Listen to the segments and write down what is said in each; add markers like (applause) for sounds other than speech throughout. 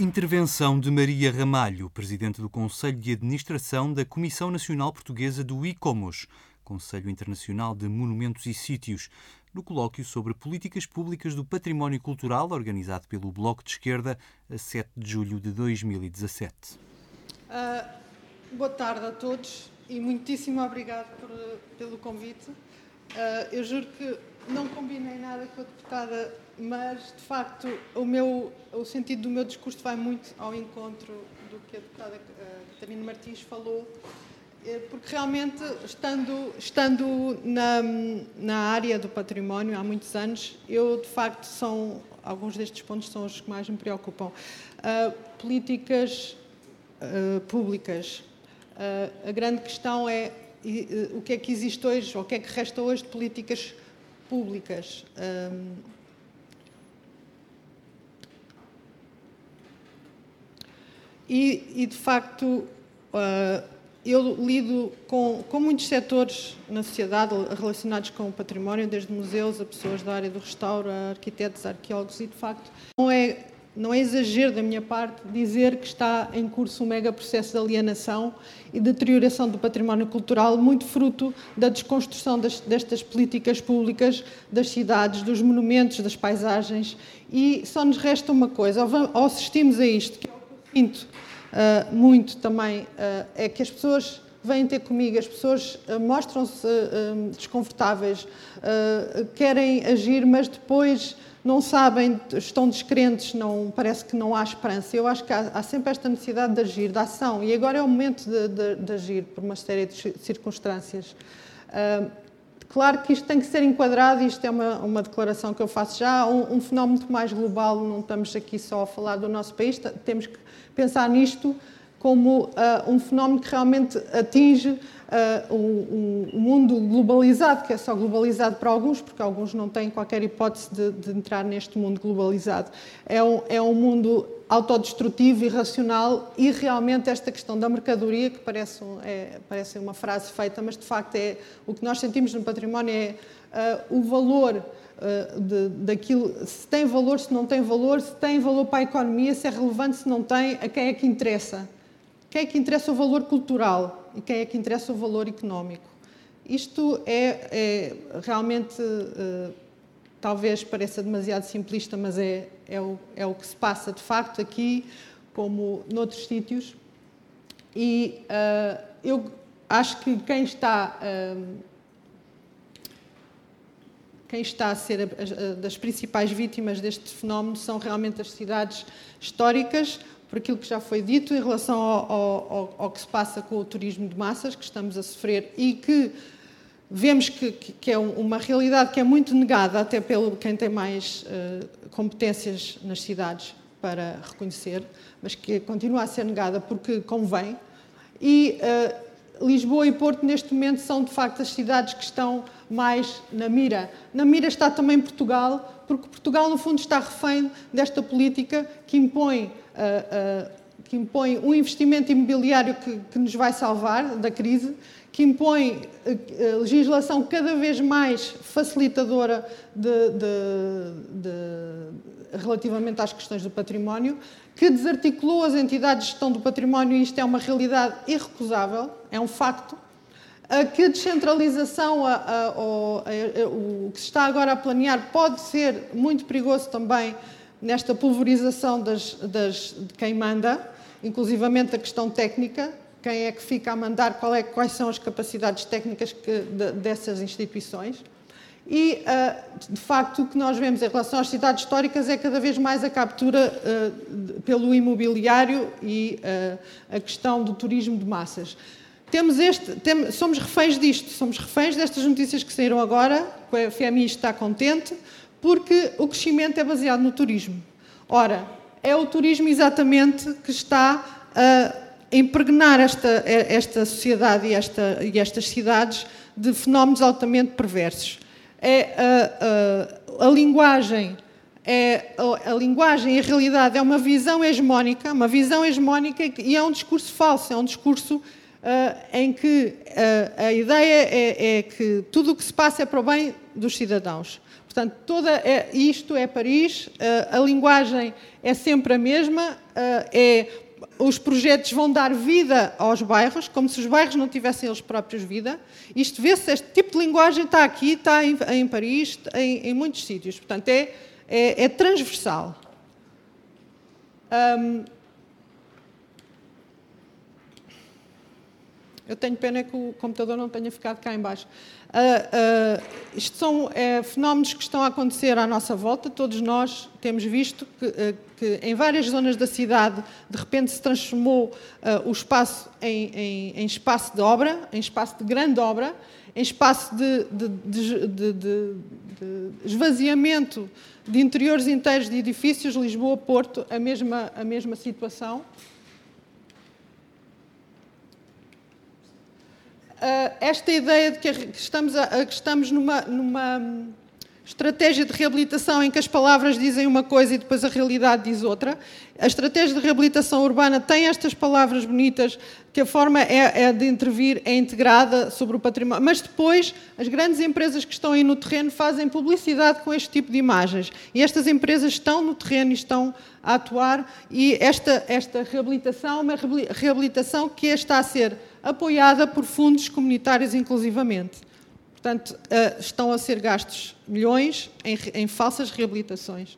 Intervenção de Maria Ramalho, presidente do Conselho de Administração da Comissão Nacional Portuguesa do ICOMOS, Conselho Internacional de Monumentos e Sítios, no colóquio sobre políticas públicas do património cultural, organizado pelo Bloco de Esquerda, a 7 de julho de 2017. Uh, ah, boa tarde a todos e muitíssimo obrigado por, pelo convite. Uh, eu juro que não combinei nada com a deputada mas de facto o meu o sentido do meu discurso vai muito ao encontro do que a deputada uh, Catarina Martins falou eh, porque realmente estando estando na, na área do património há muitos anos eu de facto são alguns destes pontos são os que mais me preocupam. Uh, políticas uh, públicas. A grande questão é o que é que existe hoje ou o que é que resta hoje de políticas públicas E, e de facto, uh, eu lido com, com, muitos setores na sociedade relacionados com o património, desde museus a pessoas da área do restauro, a arquitetos, a arqueólogos, e de facto não é, não é exagero da minha parte dizer que está em curso um mega processo de alienação e deterioração do património cultural, muito fruto da desconstrução das, destas políticas públicas, das cidades, dos monumentos, das paisagens. E só nos resta uma coisa, ou assistimos a isto, que é o que eu sinto uh, muito também uh, é que as pessoas vêm ter comigo, as pessoas uh, mostram-se desconfortáveis, querem agir, mas depois não sabem, estão descrentes, não, parece que não há esperança. Eu acho que há, há sempre esta necessidade de agir, de ação, e agora é o momento de, de, de agir por uma série de circunstâncias. Claro que isto tem que ser enquadrado, isto é uma, uma declaração que eu faço já, um, um, fenómeno mais global, não estamos aqui só a falar do nosso país, temos que pensar nisto como uh, um fenómeno que realmente atinge uh, um, um, mundo globalizado, que é só globalizado para alguns, porque alguns não têm qualquer hipótese de, de entrar neste mundo globalizado. É um, é um mundo autodestrutivo, irracional e realmente esta questão da mercadoria, que parece, um, é, parece uma frase feita, mas de facto é o que nós sentimos no património é uh, o valor de, daquilo, se tem valor, se não tem valor, se tem valor para a economia, se é relevante, se não tem, a quem é que interessa. Quem é que interessa o valor cultural e quem é que interessa o valor económico. Isto é, é realmente, uh, talvez pareça demasiado simplista, mas é, é o, é o que se passa de facto aqui, como noutros sítios. E uh, eu acho que quem está uh, quem está a ser das principais vítimas deste fenómeno são realmente as cidades históricas, por aquilo que já foi dito em relação ao, ao, ao, que se passa com o turismo de massas que estamos a sofrer e que vemos que, que é uma realidade que é muito negada até pelo quem tem mais uh, competências nas cidades para reconhecer, mas que continua a ser negada porque convém. E uh, Lisboa e Porto, neste momento, são de facto as cidades que estão mais na mira. Na mira está também Portugal, porque Portugal, no fundo, está refém desta política que impõe, que impõe um investimento imobiliário que, que, nos vai salvar da crise, que impõe uh, legislação cada vez mais facilitadora de, de, de, relativamente às questões do património, que desarticulou as entidades de gestão do património, e isto é uma realidade irrecusável, é um facto, que a descentralização, a, a, a, o que se está agora a planear, pode ser muito perigoso também nesta pulverização das, das, de quem manda, inclusivamente a questão técnica, quem é que fica a mandar, é, quais são as capacidades técnicas que, de, dessas instituições. E, uh, de facto, o que nós vemos em relação às cidades históricas é cada vez mais a captura uh, pelo imobiliário e uh, a questão do turismo de massas. Temos este, somos reféns disto, somos reféns destas notícias que saíram agora, a FMI está contente, porque o crescimento é baseado no turismo. Ora, é o turismo exatamente que está a impregnar esta, esta sociedade e, esta, e estas cidades de fenómenos altamente perversos é a, a, a linguagem é a, linguagem e a realidade é uma visão hegemónica, uma visão hegemónica e é um discurso falso, é um discurso uh, em que uh, a ideia é, é, que tudo o que se passa é para o bem dos cidadãos. Portanto, toda é, isto é Paris, a linguagem é sempre a mesma, é, os projetos vão dar vida aos bairros, como se os bairros não tivessem eles próprios vida. Isto vê-se, este tipo de linguagem está aqui, está em, em Paris, em, em, muitos sítios. Portanto, é, é, é transversal. Eu tenho pena que o computador não tenha ficado cá embaixo. Uh, uh, isto são é, fenómenos que estão a acontecer à nossa volta. Todos nós temos visto que, uh, que em várias zonas da cidade, de repente, se transformou o espaço em, em, em, espaço de obra, em espaço de grande obra, em espaço de, de, de, de esvaziamento de interiores inteiros de edifícios, Lisboa, Porto, a mesma, a mesma situação. Esta ideia de que estamos, a, que estamos numa, numa estratégia de reabilitação em que as palavras dizem uma coisa e depois a realidade diz outra. A estratégia de reabilitação urbana tem estas palavras bonitas, que a forma é, é, de intervir é integrada sobre o património, mas depois as grandes empresas que estão aí no terreno fazem publicidade com este tipo de imagens. E estas empresas estão no terreno e estão a atuar, e esta, esta reabilitação é uma reabilitação que está a ser apoiada por fundos comunitários inclusivamente. Portanto, eh, estão a ser gastos milhões em, em falsas reabilitações.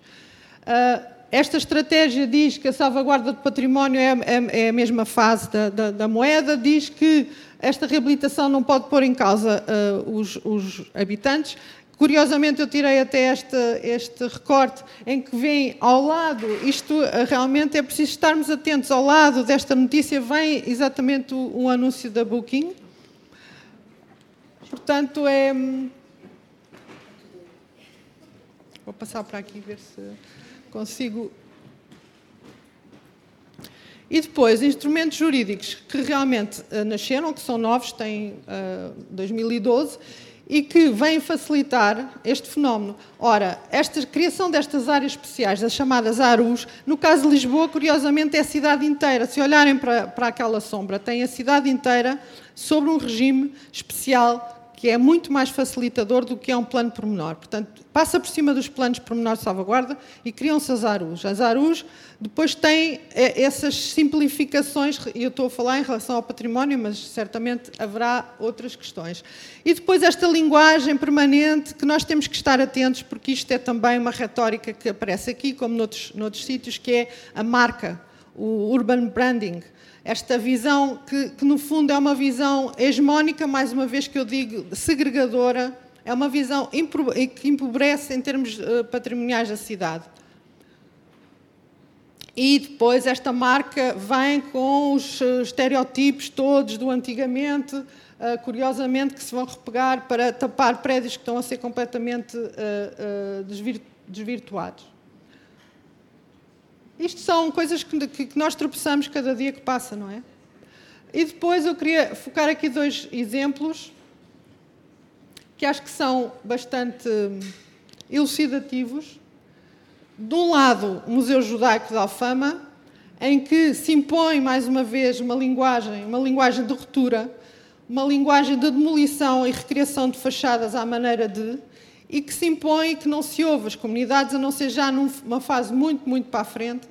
Eh, esta estratégia diz que a salvaguarda do património é, é, é a mesma fase da, da, da, moeda, diz que esta reabilitação não pode pôr em causa uh, os, os, habitantes. Curiosamente, eu tirei até este, este recorte em que vem ao lado, isto realmente é preciso estarmos atentos, ao lado desta notícia vem exatamente o anúncio da Booking, Portanto, é. Vou passar para aqui ver se consigo. E depois, instrumentos jurídicos que realmente uh, nasceram, que são novos, têm uh, 2012, e que vêm facilitar este fenómeno. Ora, esta criação destas áreas especiais, das chamadas ARUs, no caso de Lisboa, curiosamente, é a cidade inteira. Se olharem para, para aquela sombra, tem a cidade inteira sobre um regime especial que é muito mais facilitador do que é um plano pormenor. Portanto, passa por cima dos planos pormenor de salvaguarda e criam-se as ARUs. As ARUs depois têm é, essas simplificações, e eu estou a falar em relação ao património, mas certamente haverá outras questões. E depois esta linguagem permanente que nós temos que estar atentos, porque isto é também uma retórica que aparece aqui, como noutros, noutros sítios, que é a marca, o urban branding esta visão que, que, no fundo, é uma visão hegemónica, mais uma vez que eu digo, segregadora, é uma visão que empobrece em termos uh, patrimoniais da cidade. E depois esta marca vem com os uh, estereótipos todos do antigamente, uh, curiosamente, que se vão repegar para tapar prédios que estão a ser completamente desvirtuados. Isto são coisas que, que nós tropeçamos cada dia que passa, não é? E depois eu queria focar aqui dois exemplos que acho que são bastante elucidativos. De um lado, o Museu Judaico de Alfama, em que se impõe mais uma vez uma linguagem, uma linguagem de ruptura, uma linguagem de demolição e recriação de fachadas à maneira de, e que se impõe que não se ouve as comunidades, a não ser já numa fase muito, muito para a frente,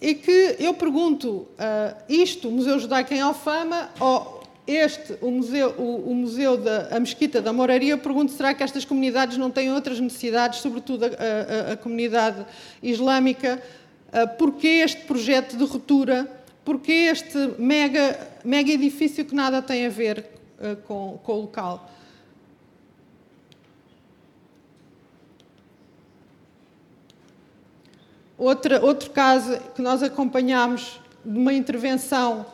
e que eu pergunto, uh, isto, o Museu Judaico em Alfama, ou este, o Museu, o, o museu da a Mesquita da Moraria, eu pergunto, será que estas comunidades não têm outras necessidades, sobretudo a, a, a comunidade islâmica, uh, porquê este projeto de ruptura, porquê este mega, mega edifício que nada tem a ver uh, com, com o local? Outra, outro caso que nós acompanhámos de uma intervenção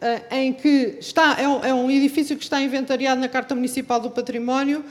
uh, em que está, é um, é um, edifício que está inventariado na Carta Municipal do Património,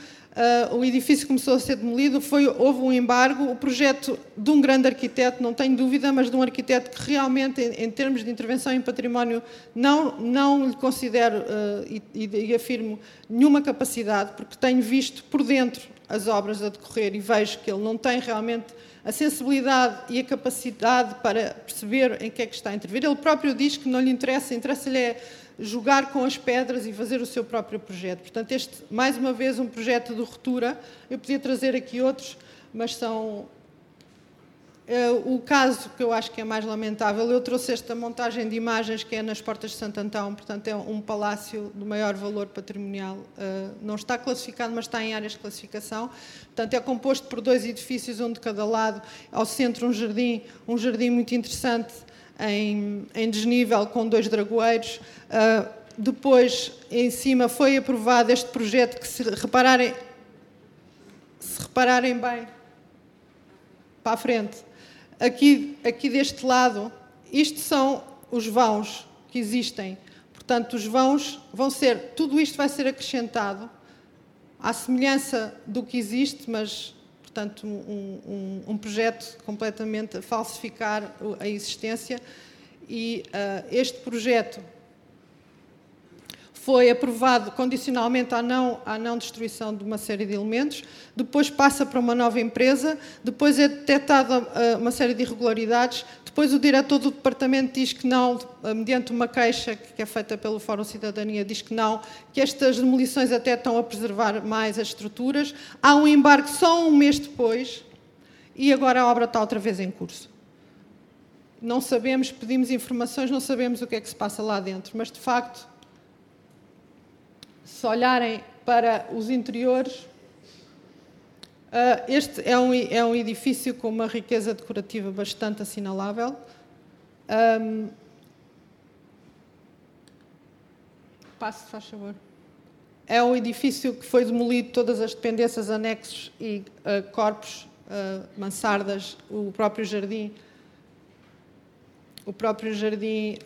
uh, o edifício começou a ser demolido, foi, houve um embargo, o projeto de um grande arquiteto, não tenho dúvida, mas de um arquiteto que realmente, em, em termos de intervenção em património, não, não lhe considero uh, e, e afirmo nenhuma capacidade, porque tenho visto por dentro as obras a decorrer e vejo que ele não tem realmente a sensibilidade e a capacidade para perceber em que é que está a intervir. Ele próprio diz que não lhe interessa, interessa-lhe é jogar com as pedras e fazer o seu próprio projeto. Portanto, este, mais uma vez, um projeto de ruptura. Eu podia trazer aqui outros, mas são o caso que eu acho que é mais lamentável, eu trouxe esta montagem de imagens que é nas Portas de Santo Antão, portanto é um palácio do maior valor patrimonial, eh, não está classificado, mas está em áreas de classificação, portanto é composto por dois edifícios, um de cada lado, ao centro um jardim, um jardim muito interessante em, em desnível com dois dragoeiros, eh, depois em cima foi aprovado este projeto que se repararem, se repararem bem, para a frente, aqui, aqui deste lado, isto são os vãos que existem. Portanto, os vãos vão ser, tudo isto vai ser acrescentado à semelhança do que existe, mas, portanto, um, um, um projeto completamente a falsificar a existência. E uh, este projeto foi aprovado condicionalmente à não, à não destruição de uma série de elementos, depois passa para uma nova empresa, depois é detectada uh, uma série de irregularidades, depois o diretor do departamento diz que não, uh, mediante uma queixa que é feita pelo Fórum Cidadania, diz que não, que estas demolições até estão a preservar mais as estruturas. Há um embarque só um mês depois e agora a obra está outra vez em curso. Não sabemos, pedimos informações, não sabemos o que é que se passa lá dentro, mas de facto se olharem para os interiores, ah, este é um, é um edifício com uma riqueza decorativa bastante assinalável. Um, passe, faz favor. É um edifício que foi demolido, todas as dependências, anexos e uh, corpos, uh, mansardas, o próprio jardim o próprio jardim,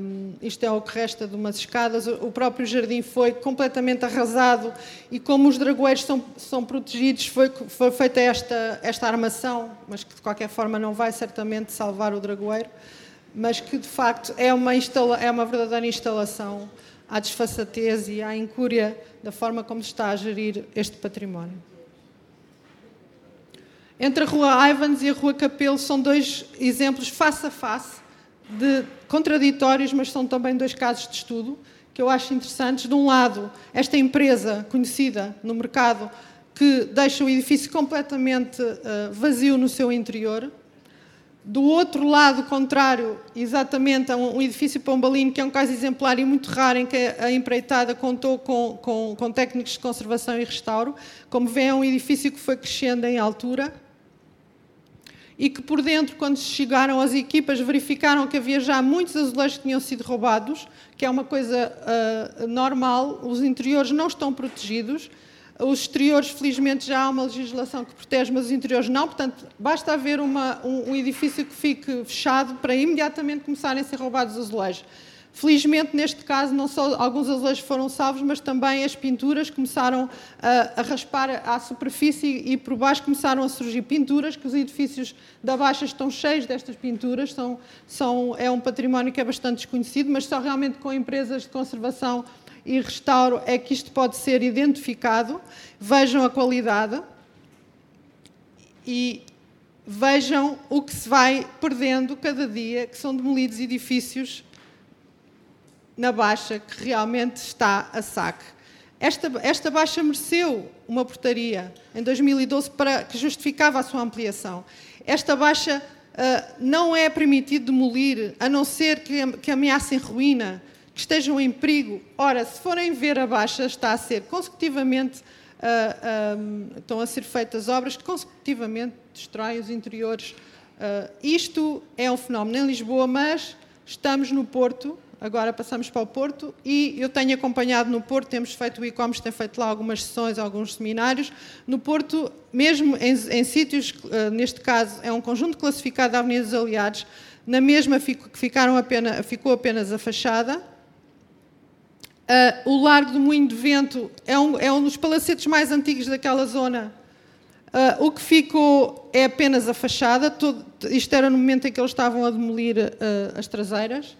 um, isto é o que resta de umas escadas, o próprio jardim foi completamente arrasado e como os dragoeiros são, são protegidos, foi, foi feita esta, esta armação, mas que de qualquer forma não vai certamente salvar o dragoeiro, mas que de facto é uma, instala, é uma verdadeira instalação à desfaçatez e à incúria da forma como está a gerir este património. Entre a Rua Ivans e a Rua Capelo são dois exemplos face a face de contraditórios, mas são também dois casos de estudo que eu acho interessantes. De um lado, esta empresa conhecida no mercado que deixa o edifício completamente uh, vazio no seu interior. Do outro lado, contrário, exatamente, a um, um edifício pombalino, que é um caso exemplar e muito raro, em que a empreitada contou com, com, com técnicos de conservação e restauro. Como vê, é um edifício que foi crescendo em altura e que por dentro, quando chegaram as equipas, verificaram que havia já muitos azulejos que tinham sido roubados, que é uma coisa uh, normal, os interiores não estão protegidos, os exteriores, felizmente, já há uma legislação que protege, mas os interiores não, portanto, basta haver uma, um, um edifício que fique fechado para imediatamente começarem a ser roubados os azulejos. Felizmente, neste caso, não só alguns azulejos foram salvos, mas também as pinturas começaram a, a, raspar à superfície e por baixo começaram a surgir pinturas, que os edifícios da Baixa estão cheios destas pinturas, são, são, é um património que é bastante desconhecido, mas só realmente com empresas de conservação e restauro é que isto pode ser identificado. Vejam a qualidade e vejam o que se vai perdendo cada dia, que são demolidos edifícios na Baixa que realmente está a saque. Esta, esta Baixa mereceu uma portaria em 2012 para, que justificava a sua ampliação. Esta Baixa uh, não é permitido demolir, a não ser que, que ameacem ruína, que estejam em perigo. Ora, se forem ver a Baixa, está a ser consecutivamente, uh, estão a ser feitas obras que consecutivamente destroem os interiores. Uh, isto é um fenómeno em Lisboa, mas estamos no Porto, agora passamos para o Porto e eu tenho acompanhado no Porto, temos feito o e-commerce, tem feito lá algumas sessões, alguns seminários. No Porto, mesmo em, em sítios, uh, neste caso é um conjunto classificado de Avenidas Aliados, na mesma ficaram apenas, ficou apenas a fachada. Uh, o Largo do Moinho de Vento é um, é um dos palacetes mais antigos daquela zona. Uh, o que ficou é apenas a fachada. Todo, isto era no momento em que eles estavam a demolir as traseiras.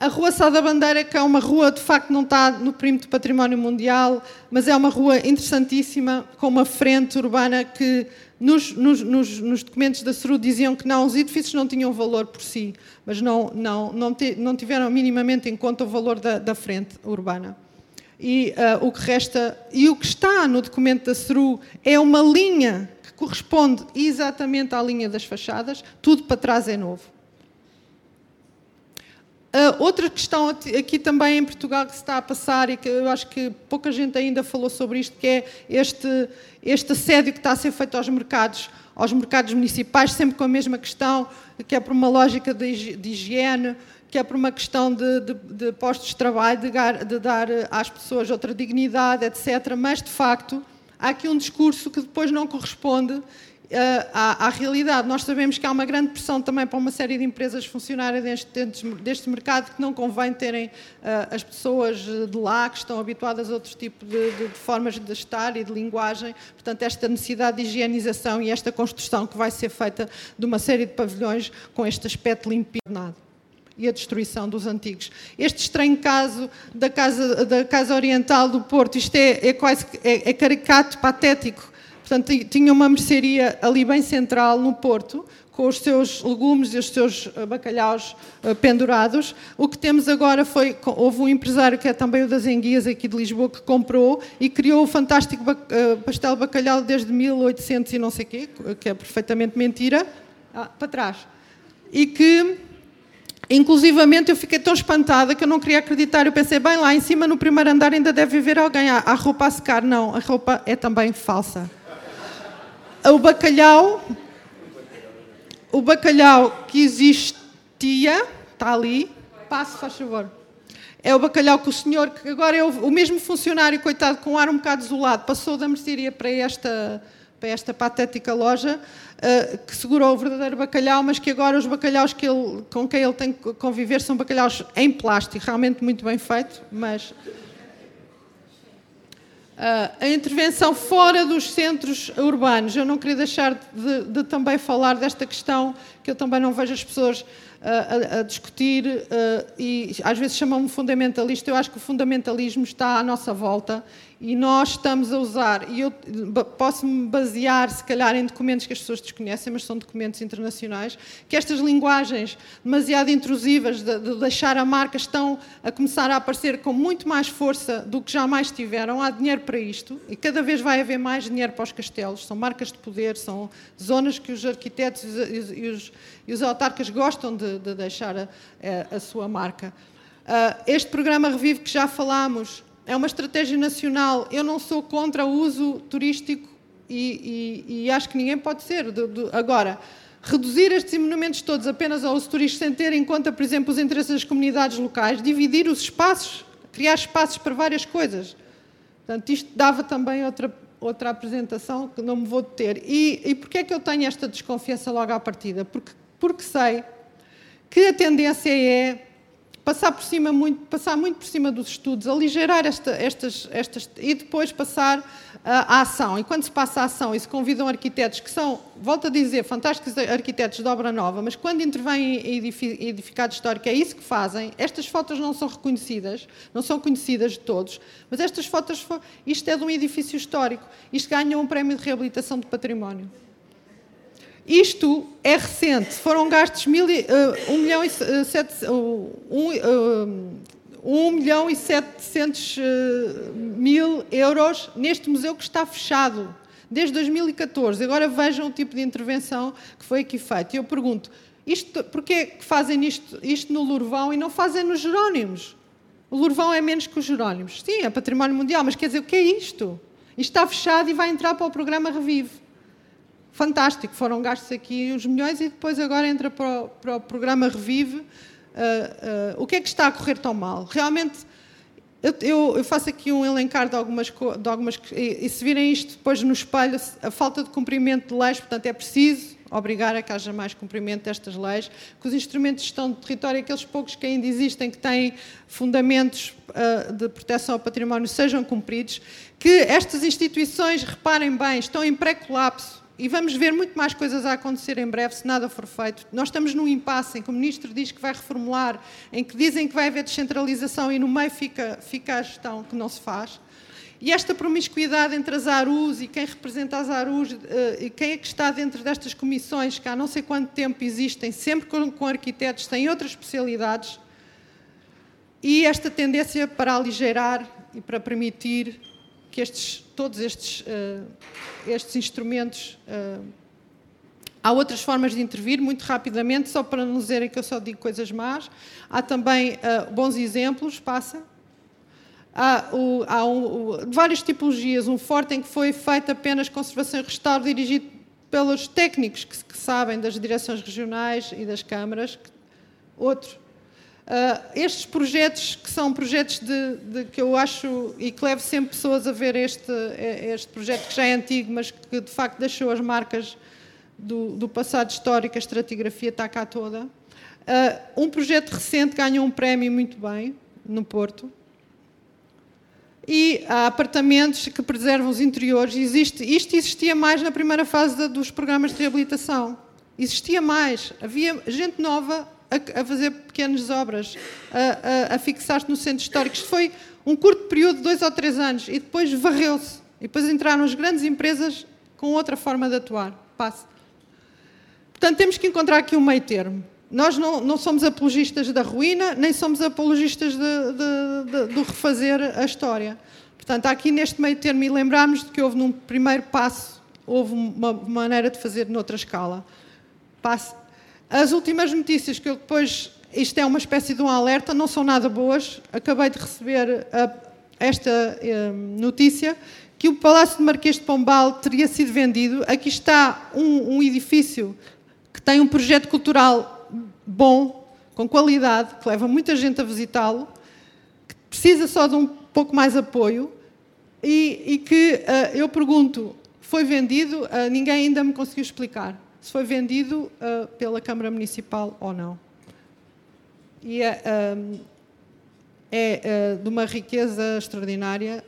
A Rua Sá da Bandeira, que é uma rua, de facto, não está no perímetro do património mundial, mas é uma rua interessantíssima, com uma frente urbana que Nos, nos, nos, nos, documentos da SRU diziam que não, os edifícios não tinham valor por si, mas não, não, não, não tiveram minimamente em conta o valor da, da frente urbana. E uh, o que resta, e o que está no documento da SRU é uma linha que corresponde exatamente à linha das fachadas, tudo para trás é novo. Uh, outra questão aqui também em Portugal que se está a passar e que eu acho que pouca gente ainda falou sobre isto, que é este, este assédio que está a ser feito aos mercados, aos mercados municipais, sempre com a mesma questão, que é por uma lógica de higiene, que é por uma questão de, de, de postos de trabalho, de de dar às pessoas outra dignidade, etc. Mas, de facto, há aqui um discurso que depois não corresponde à, à, realidade. Nós sabemos que há uma grande pressão também para uma série de empresas funcionarem deste, deste mercado que não convém terem uh, as pessoas de lá que estão habituadas a outros tipos de, de, de, formas de estar e de linguagem. Portanto, esta necessidade de higienização e esta construção que vai ser feita de uma série de pavilhões com este aspecto limpinado e a destruição dos antigos. Este estranho caso da Casa, da casa Oriental do Porto, isto é, é quase é, é caricato, patético, Portanto, tinha uma mercearia ali bem central, no Porto, com os seus legumes e os seus eh, bacalhaus eh, pendurados. O que temos agora foi, houve um empresário que é também o das enguias aqui de Lisboa que comprou e criou o fantástico eh, pastel de bacalhau desde 1800 e não sei quê, que é perfeitamente mentira, ah, para trás. E que, inclusivamente, eu fiquei tão espantada que eu não queria acreditar. Eu pensei, bem, lá em cima, no primeiro andar, ainda deve haver alguém. Há roupa a secar. Não, a roupa é também falsa. O bacalhau, o bacalhau que existia, está ali, passe, faz favor. É o bacalhau que o senhor, que agora é o, o mesmo funcionário, coitado, com um ar um bocado desolado, passou da mercearia para esta, para esta patética loja, uh, que segurou o verdadeiro bacalhau, mas que agora os bacalhaus que ele, com quem ele tem que conviver são bacalhaus em plástico, realmente muito bem feito, mas Uh, a intervenção fora dos centros urbanos. Eu não queria deixar de, de, também falar desta questão que eu também não vejo as pessoas uh, a, a, discutir uh, e às vezes chamam-me fundamentalista. Eu acho que o fundamentalismo está à nossa volta e nós estamos a usar, e eu posso-me basear, se calhar, em documentos que as pessoas desconhecem, mas são documentos internacionais, que estas linguagens demasiado intrusivas de, de deixar a marca estão a começar a aparecer com muito mais força do que jamais tiveram. Há dinheiro para isto e cada vez vai haver mais dinheiro para os castelos. São marcas de poder, são zonas que os arquitetos e os, e os autarcas gostam de, de deixar a, a, sua marca. Uh, este programa Revive que já falámos é uma estratégia nacional. Eu não sou contra o uso turístico e, e, e acho que ninguém pode ser. De, de, agora, reduzir estes monumentos todos apenas ao uso turístico sem ter em conta, por exemplo, os interesses das comunidades locais, dividir os espaços, criar espaços para várias coisas. Portanto, isto dava também outra, outra apresentação que não me vou deter. E, e porquê é que eu tenho esta desconfiança logo à partida? Porque, porque sei que a tendência é passar por cima muito, passar muito por cima dos estudos, aligerar esta, estas, estas e depois passar uh, à ação. E quando se passa à ação e se convidam arquitetos que são, volto a dizer, fantásticos arquitetos de obra nova, mas quando intervêm em edificado histórico é isso que fazem. Estas fotos não são reconhecidas, não são conhecidas de todos, mas estas fotos, isto é de um edifício histórico, isto ganha um prémio de reabilitação de património. Isto é recente, foram gastos mil, uh, 1 milhão e, uh, sete, uh, um, 1 milhão e 700 uh, mil euros neste museu que está fechado desde 2014. Agora vejam o tipo de intervenção que foi aqui feito. E eu pergunto, porquê que fazem isto, isto no Lourvão e não fazem nos Jerónimos? O Lourvão é menos que os Jerónimos. Sim, é património mundial, mas quer dizer, o que é isto? Isto está fechado e vai entrar para o programa Revive fantástico, foram gastos aqui os milhões e depois agora entra para o, para o programa Revive. Uh, uh, o que é que está a correr tão mal? Realmente, eu, eu, eu faço aqui um elencar de algumas, de algumas e, e, se virem isto depois no espelho, a falta de cumprimento de leis, portanto é preciso obrigar a que haja mais cumprimento destas leis, que os instrumentos de gestão de território, aqueles poucos que ainda existem, que têm fundamentos uh, de proteção ao património, sejam cumpridos, que estas instituições, reparem bem, estão em pré-colapso, e vamos ver muito mais coisas a acontecer em breve se nada for feito. Nós estamos num impasse em que o Ministro diz que vai reformular, em que dizem que vai haver descentralização e no meio fica, fica a gestão que não se faz. E esta promiscuidade entre as ARUs e quem representa as ARUs eh, e quem é que está dentro destas comissões, que há não sei quanto tempo existem, sempre com, com arquitetos, têm outras especialidades, e esta tendência para aligeirar e para permitir que estes, todos estes, uh, estes instrumentos. Uh, há outras formas de intervir, muito rapidamente, só para não dizerem que eu só digo coisas más. Há também uh, bons exemplos, passa. Há, o, há um, o, várias tipologias. Um forte em que foi feito apenas conservação e restauro, dirigido pelos técnicos que, que sabem das direções regionais e das câmaras. Outro Uh, estes projetos, que são projetos de, de, que eu acho e que levo sempre pessoas a ver este, este projeto que já é antigo, mas que de facto deixou as marcas do, do passado histórico, a estratigrafia está cá toda. Uh, um projeto recente ganhou um prémio muito bem, no Porto. E há apartamentos que preservam os interiores. Existe, isto existia mais na primeira fase dos programas de reabilitação. Existia mais. Havia gente nova a, a fazer pequenas obras, a, a, a fixar-se no centro histórico. Isto foi um curto período, dois ou três anos, e depois varreu-se. E depois entraram as grandes empresas com outra forma de atuar. Passe. Portanto, temos que encontrar aqui um meio termo. Nós não, não somos apologistas da ruína, nem somos apologistas de refazer a história. Portanto, aqui neste meio termo, e lembrarmos de que houve num primeiro passo, houve uma maneira de fazer noutra escala. Passe as últimas notícias que eu depois, isto é uma espécie de um alerta, não são nada boas. Acabei de receber a, eh, esta eh, notícia que o Palácio de Marquês de Pombal teria sido vendido. Aqui está um, um edifício que tem um projeto cultural bom, com qualidade, que leva muita gente a visitá-lo, que precisa só de um pouco mais apoio e, e que uh, eu pergunto, foi vendido? Uh, ninguém ainda me conseguiu explicar se foi vendido uh, pela Câmara Municipal ou não. E é, um, é uh, de uma riqueza extraordinária.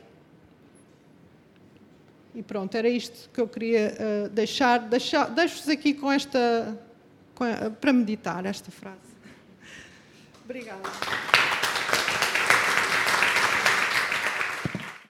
E pronto, era isto que eu queria uh, deixar. deixar Deixo-vos aqui com esta. Com para meditar esta frase. (laughs) Obrigada.